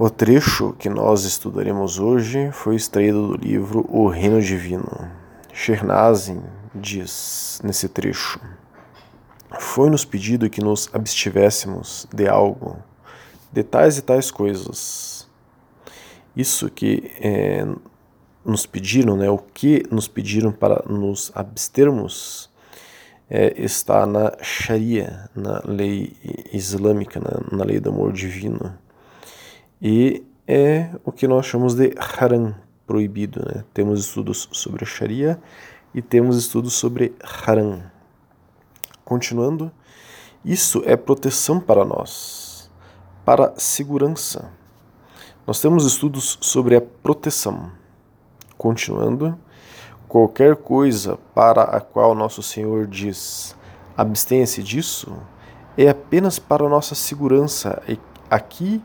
O trecho que nós estudaremos hoje foi extraído do livro O Reino Divino. Shernazin diz nesse trecho: Foi-nos pedido que nos abstivéssemos de algo, de tais e tais coisas. Isso que é, nos pediram, né, o que nos pediram para nos abstermos, é, está na Sharia, na lei islâmica, na, na lei do amor divino e é o que nós chamamos de haram, proibido. Né? Temos estudos sobre a Sharia e temos estudos sobre haram. Continuando, isso é proteção para nós, para segurança. Nós temos estudos sobre a proteção. Continuando, qualquer coisa para a qual nosso Senhor diz abstenha-se disso é apenas para nossa segurança aqui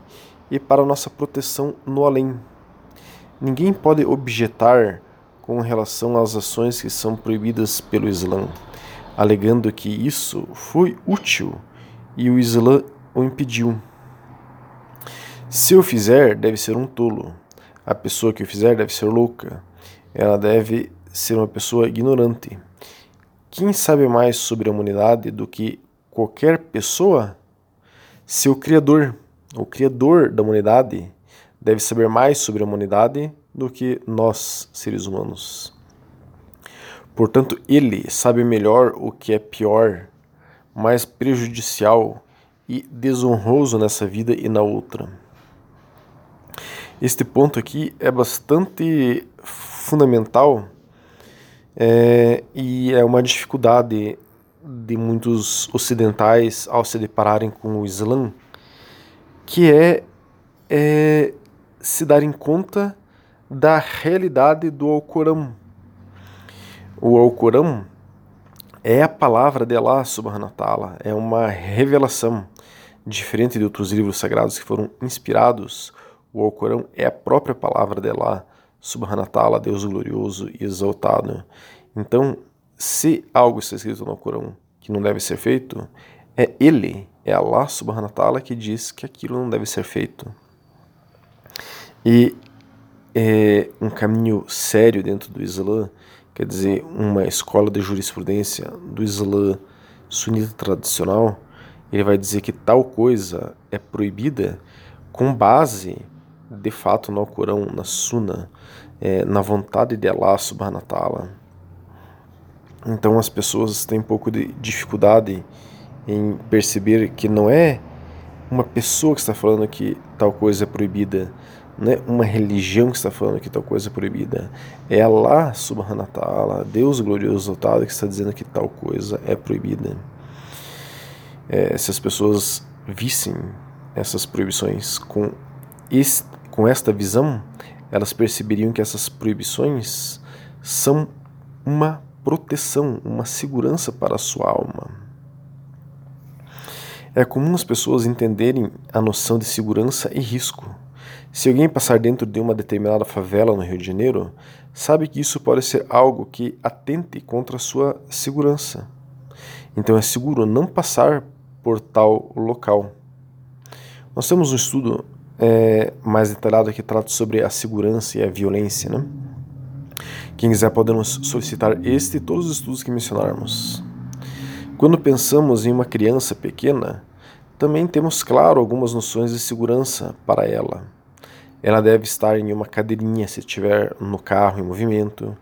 e para nossa proteção no além. Ninguém pode objetar com relação às ações que são proibidas pelo Islã, alegando que isso foi útil e o Islã o impediu. Se o fizer, deve ser um tolo. A pessoa que o fizer deve ser louca. Ela deve ser uma pessoa ignorante. Quem sabe mais sobre a humanidade do que qualquer pessoa? Seu Criador o Criador da humanidade deve saber mais sobre a humanidade do que nós, seres humanos. Portanto, ele sabe melhor o que é pior, mais prejudicial e desonroso nessa vida e na outra. Este ponto aqui é bastante fundamental é, e é uma dificuldade de muitos ocidentais ao se depararem com o Islã que é, é se dar em conta da realidade do Alcorão. O Alcorão é a palavra de Allah subhanahu wa ta'ala, é uma revelação. Diferente de outros livros sagrados que foram inspirados, o Alcorão é a própria palavra de Allah subhanahu wa ta'ala, Deus glorioso e exaltado. Então, se algo está escrito no Alcorão que não deve ser feito, é Ele é Allah subhanahu wa ta'ala que diz que aquilo não deve ser feito. E é um caminho sério dentro do Islã, quer dizer, uma escola de jurisprudência do Islã sunita tradicional, ele vai dizer que tal coisa é proibida com base, de fato, no Alcorão, na Sunna, é, na vontade de Allah subhanahu wa ta'ala. Então as pessoas têm um pouco de dificuldade em perceber que não é uma pessoa que está falando que tal coisa é proibida, não é uma religião que está falando que tal coisa é proibida. É Allah subhanahu wa ta'ala, Deus glorioso exaltado, que está dizendo que tal coisa é proibida. É, se as pessoas vissem essas proibições com, este, com esta visão, elas perceberiam que essas proibições são uma proteção, uma segurança para a sua alma. É comum as pessoas entenderem a noção de segurança e risco. Se alguém passar dentro de uma determinada favela no Rio de Janeiro, sabe que isso pode ser algo que atente contra a sua segurança. Então é seguro não passar por tal local. Nós temos um estudo é, mais detalhado que trata sobre a segurança e a violência. Né? Quem quiser podemos solicitar este e todos os estudos que mencionarmos. Quando pensamos em uma criança pequena, também temos, claro, algumas noções de segurança para ela. Ela deve estar em uma cadeirinha se estiver no carro em movimento.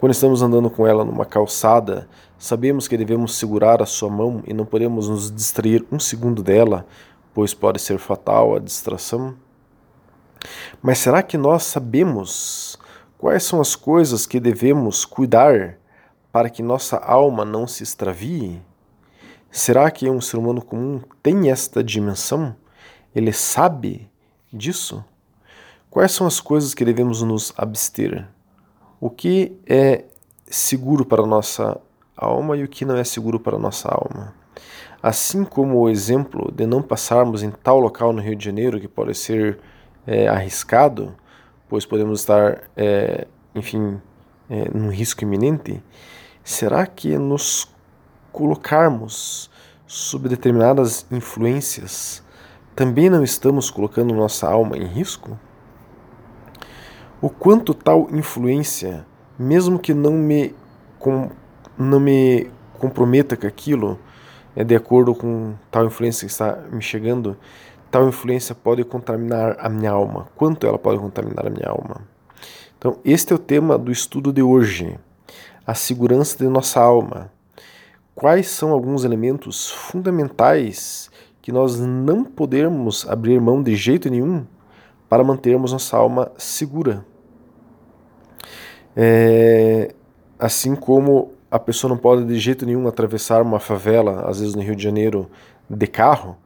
Quando estamos andando com ela numa calçada, sabemos que devemos segurar a sua mão e não podemos nos distrair um segundo dela, pois pode ser fatal a distração. Mas será que nós sabemos quais são as coisas que devemos cuidar para que nossa alma não se extravie? Será que um ser humano comum tem esta dimensão? Ele sabe disso? Quais são as coisas que devemos nos abster? O que é seguro para a nossa alma e o que não é seguro para a nossa alma? Assim como o exemplo de não passarmos em tal local no Rio de Janeiro que pode ser é, arriscado, pois podemos estar, é, enfim, é, num risco iminente, será que nos colocarmos sob determinadas influências também não estamos colocando nossa alma em risco? O quanto tal influência, mesmo que não me, com, não me comprometa com aquilo, é de acordo com tal influência que está me chegando, tal influência pode contaminar a minha alma. Quanto ela pode contaminar a minha alma? Então, este é o tema do estudo de hoje: a segurança de nossa alma. Quais são alguns elementos fundamentais que nós não podemos abrir mão de jeito nenhum para mantermos nossa alma segura? É, assim como a pessoa não pode de jeito nenhum atravessar uma favela, às vezes no Rio de Janeiro, de carro,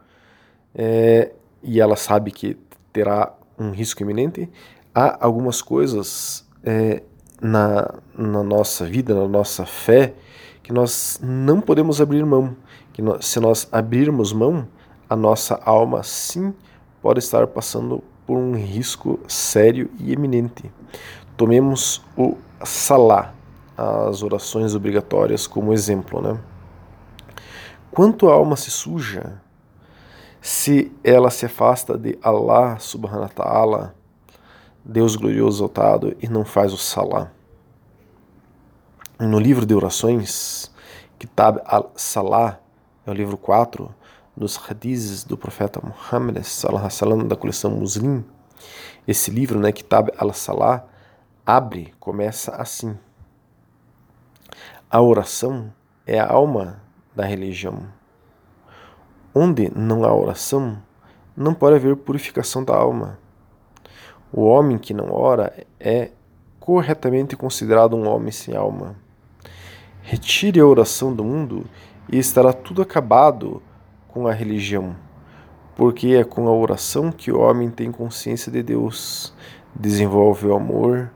é, e ela sabe que terá um risco iminente, há algumas coisas é, na, na nossa vida, na nossa fé, que nós não podemos abrir mão. Que nós, se nós abrirmos mão, a nossa alma sim pode estar passando por um risco sério e eminente. Tomemos o salá, as orações obrigatórias, como exemplo. Né? Quanto a alma se suja, se ela se afasta de Allah subhanahu wa ta'ala, Deus glorioso exaltado, e não faz o salá. No livro de orações, Kitab al-Salah, é o livro 4 dos hadizes do profeta Muhammad sallallahu da coleção Muslim. Esse livro, né, Kitab al-Salah, abre, começa assim: A oração é a alma da religião. Onde não há oração, não pode haver purificação da alma. O homem que não ora é corretamente considerado um homem sem alma. Retire a oração do mundo e estará tudo acabado com a religião, porque é com a oração que o homem tem consciência de Deus, desenvolve o amor,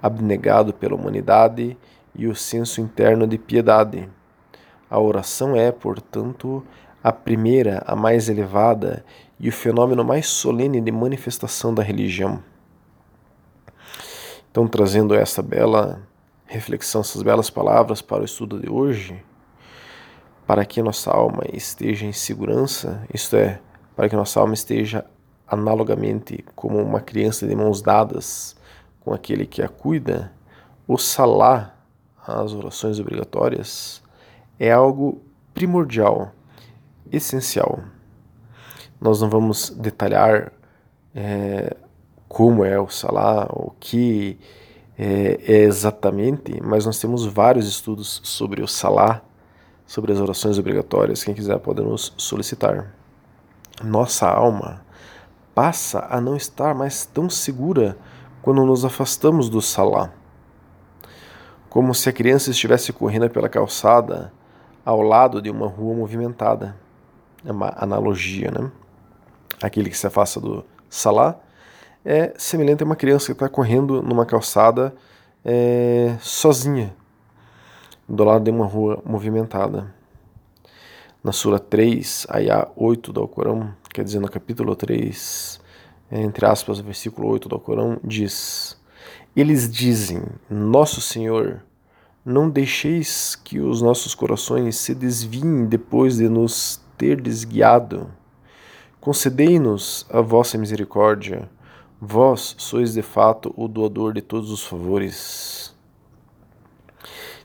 abnegado pela humanidade e o senso interno de piedade. A oração é, portanto, a primeira, a mais elevada e o fenômeno mais solene de manifestação da religião. Então, trazendo essa bela reflexão, essas belas palavras para o estudo de hoje, para que nossa alma esteja em segurança, isto é, para que nossa alma esteja analogamente como uma criança de mãos dadas com aquele que a cuida, o salá, as orações obrigatórias, é algo primordial, essencial. Nós não vamos detalhar é, como é o salá, o que é, é exatamente, mas nós temos vários estudos sobre o salá, sobre as orações obrigatórias. Quem quiser pode nos solicitar. Nossa alma passa a não estar mais tão segura quando nos afastamos do salá. Como se a criança estivesse correndo pela calçada ao lado de uma rua movimentada. É uma analogia, né? Aquele que se afasta do salá é semelhante a uma criança que está correndo numa calçada é, sozinha, do lado de uma rua movimentada. Na Sura 3, Ayah 8 do Alcorão, quer dizer, no capítulo 3, entre aspas, versículo 8 do Alcorão, diz: Eles dizem, Nosso Senhor, não deixeis que os nossos corações se desviem depois de nos ter desguiado. Concedei-nos a vossa misericórdia. Vós sois de fato o doador de todos os favores.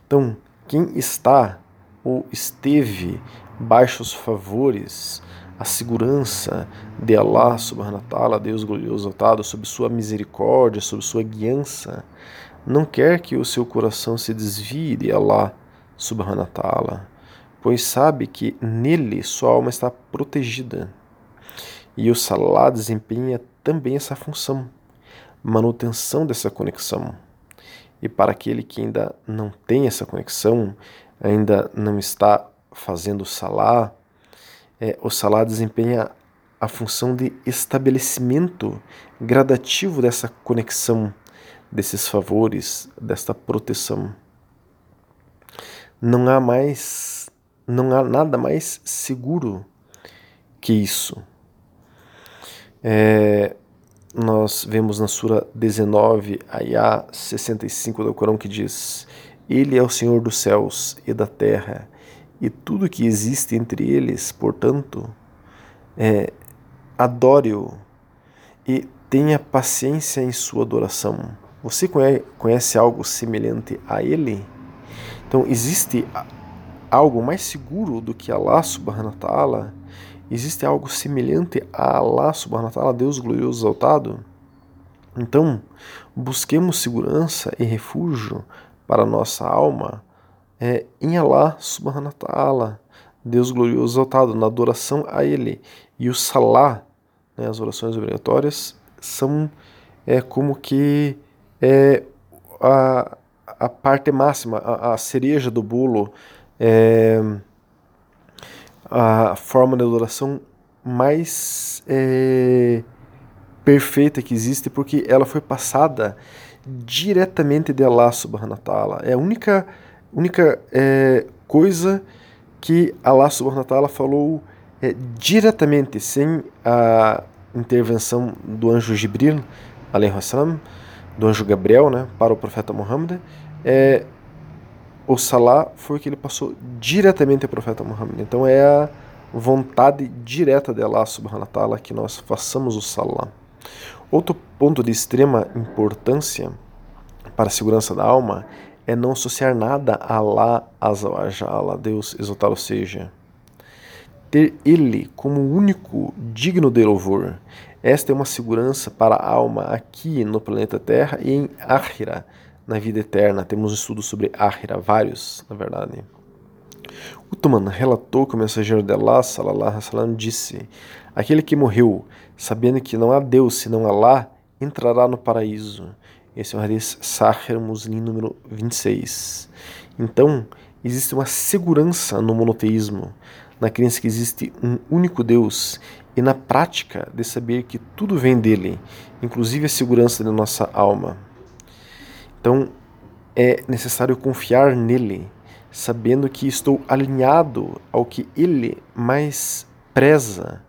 Então, quem está ou esteve baixo os favores a segurança de Allah subhanahu wa ta'ala, Deus glorioso exaltado, sob sua misericórdia, sob sua guiança, não quer que o seu coração se desvie de Allah subhanahu wa ta'ala, pois sabe que nele sua alma está protegida. E o Salah desempenha também essa função, manutenção dessa conexão. E para aquele que ainda não tem essa conexão, ainda não está fazendo Salah, é, o salário desempenha a função de estabelecimento gradativo dessa conexão, desses favores, desta proteção. Não há mais, não há nada mais seguro que isso. É, nós vemos na Sura 19, Ayah 65 do Corão, que diz: Ele é o Senhor dos céus e da terra e tudo que existe entre eles, portanto, é, adore-o e tenha paciência em sua adoração. Você conhece algo semelhante a ele? Então, existe algo mais seguro do que Allah subhanahu wa ta'ala? Existe algo semelhante a Allah subhanahu wa Deus glorioso exaltado? Então, busquemos segurança e refúgio para nossa alma é, em Allah subhanahu wa ta'ala, Deus glorioso exaltado, na adoração a Ele. E o salá, né, as orações obrigatórias, são é, como que é, a, a parte máxima, a, a cereja do bolo, é, a forma de adoração mais é, perfeita que existe, porque ela foi passada diretamente de Allah subhanahu wa ta'ala. É a única, única é, coisa que Allah subhanahu wa ta'ala falou é, diretamente, sem a intervenção do anjo Jibril, alaihi wasallam, do anjo Gabriel, né, para o profeta Muhammad, é, o Salah foi o que ele passou diretamente ao profeta Muhammad. Então é a vontade direta de Allah subhanahu wa ta'ala que nós façamos o Salah. Outro ponto de extrema importância para a segurança da alma é não associar nada a Allah Azawajal, a Deus exaltado seja. Ter Ele como único digno de louvor. Esta é uma segurança para a alma aqui no planeta Terra e em Akhira, na vida eterna. Temos um sobre Akhira, vários, na verdade. Uthman relatou que o mensageiro de Allah, salallahu alaihi disse: Aquele que morreu sabendo que não há Deus senão Allah, entrará no paraíso. Esse é o Hadith Sahir Muslim número 26. Então, existe uma segurança no monoteísmo, na crença que existe um único Deus e na prática de saber que tudo vem dele, inclusive a segurança da nossa alma. Então, é necessário confiar nele, sabendo que estou alinhado ao que ele mais preza,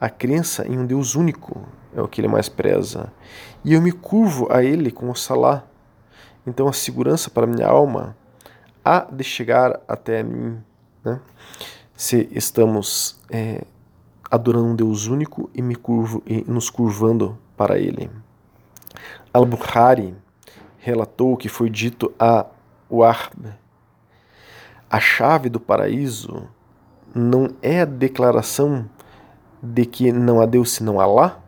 a crença em um Deus único é o que ele mais preza. E eu me curvo a ele com o salá. Então a segurança para minha alma há de chegar até mim. Né? Se estamos é, adorando um Deus único e me curvo e nos curvando para ele. Al-Bukhari relatou que foi dito a Wahb: a chave do paraíso não é a declaração de que não há Deus senão Allah?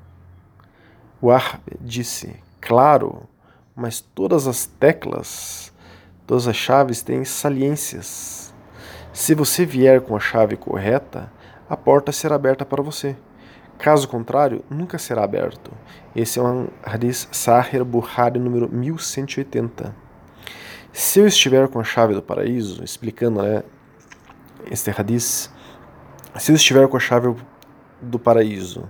Wahb disse: Claro, mas todas as teclas, todas as chaves têm saliências. Se você vier com a chave correta, a porta será aberta para você. Caso contrário, nunca será aberto. Esse é um Hadith Sahih Bukhari número 1180. Se eu estiver com a chave do paraíso, explicando né, este Hadith, se eu estiver com a chave do paraíso,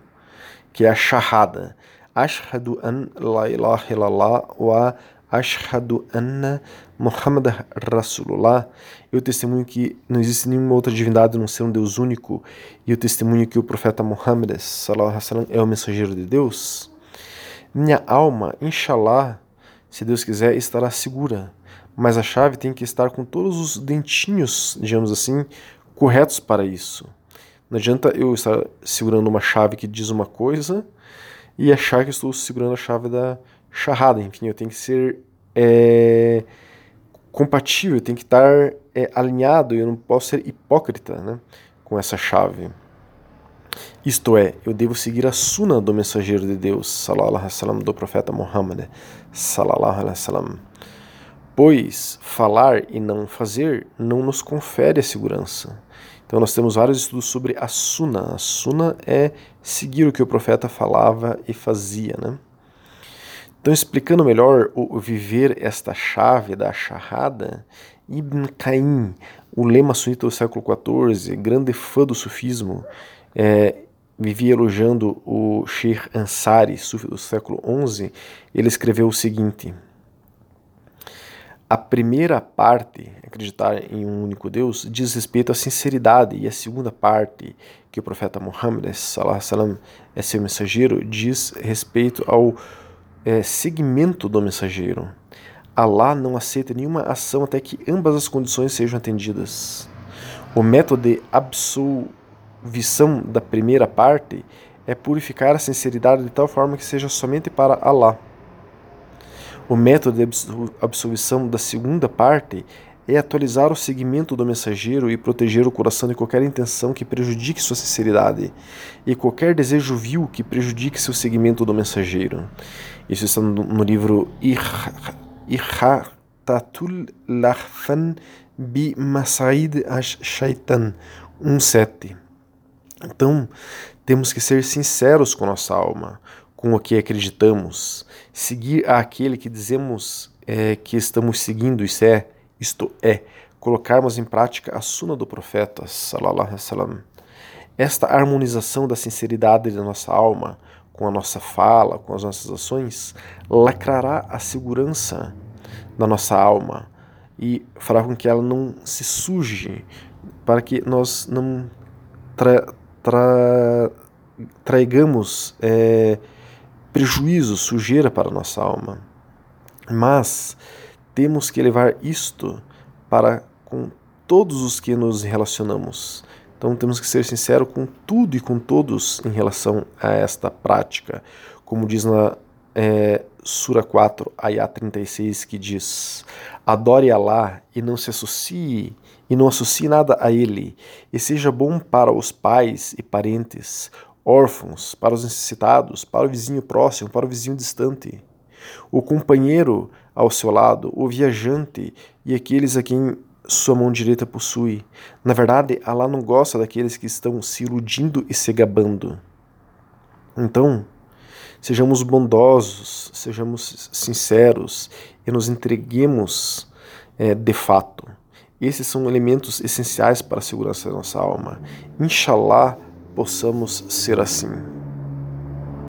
que é a Shahada, Ashhadu an la ilaha illallah wa Ashhadu anna Muhammad Rasulullah, eu testemunho que não existe nenhuma outra divindade não ser um Deus único, e eu testemunho que o profeta Muhammad sallallahu é o mensageiro de Deus. Minha alma, inshallah, se Deus quiser, estará segura, mas a chave tem que estar com todos os dentinhos, digamos assim, corretos para isso. Não adianta eu estar segurando uma chave que diz uma coisa e achar que estou segurando a chave da charrada. Enfim, eu tenho que ser é, compatível, eu tenho que estar é, alinhado, eu não posso ser hipócrita né, com essa chave. Isto é, eu devo seguir a suna do mensageiro de Deus, salallahu alaihi wasallam, do profeta Muhammad, salallahu alaihi wasallam. Pois falar e não fazer não nos confere a segurança. Então nós temos vários estudos sobre a suna. A suna é seguir o que o profeta falava e fazia, né? Então, explicando melhor o viver esta chave da charrada, Ibn Qayyim, o lema sunita do século XIV, grande fã do sufismo, é, vivia elogiando o Sheikh Ansari, sufi do século XI, ele escreveu o seguinte: A primeira parte, acreditar em um único Deus, diz respeito à sinceridade, e a segunda parte, que o profeta Muhammad sallam, é seu mensageiro, diz respeito ao é, segmento do mensageiro. Allah não aceita nenhuma ação até que ambas as condições sejam atendidas. O método de absolvição da primeira parte é purificar a sinceridade de tal forma que seja somente para Allah. O método de absolvição da segunda parte é atualizar o segmento do mensageiro e proteger o coração de qualquer intenção que prejudique sua sinceridade e qualquer desejo vil que prejudique seu segmento do mensageiro. Isso está no livro Ihatatul Lahfan bi Masaid ash-Shaitan 1.7. Então, temos que ser sinceros com nossa alma, com o que acreditamos, seguir aquele que dizemos é, que estamos seguindo, isso é, isto é, colocarmos em prática a suna do profeta, sallallahu alaihi wasallam. Esta harmonização da sinceridade da nossa alma com a nossa fala, com as nossas ações, lacrará a segurança da nossa alma e fará com que ela não se suje, para que nós não tra, tra, traigamos é, prejuízo, sujeira para a nossa alma. Mas temos que levar isto para com todos os que nos relacionamos. Então temos que ser sinceros com tudo e com todos em relação a esta prática. Como diz na é, Sura 4, Ayah 36, que diz: Adore Allah e não se associe, e não associe nada a Ele, e seja bom para os pais e parentes, órfãos, para os necessitados, para o vizinho próximo, para o vizinho distante, o companheiro ao seu lado, o viajante e aqueles a quem sua mão direita possui. Na verdade, Allah não gosta daqueles que estão se iludindo e se gabando. Então, sejamos bondosos, sejamos sinceros e nos entreguemos é, de fato. Esses são elementos essenciais para a segurança da nossa alma. Inshallah, possamos ser assim.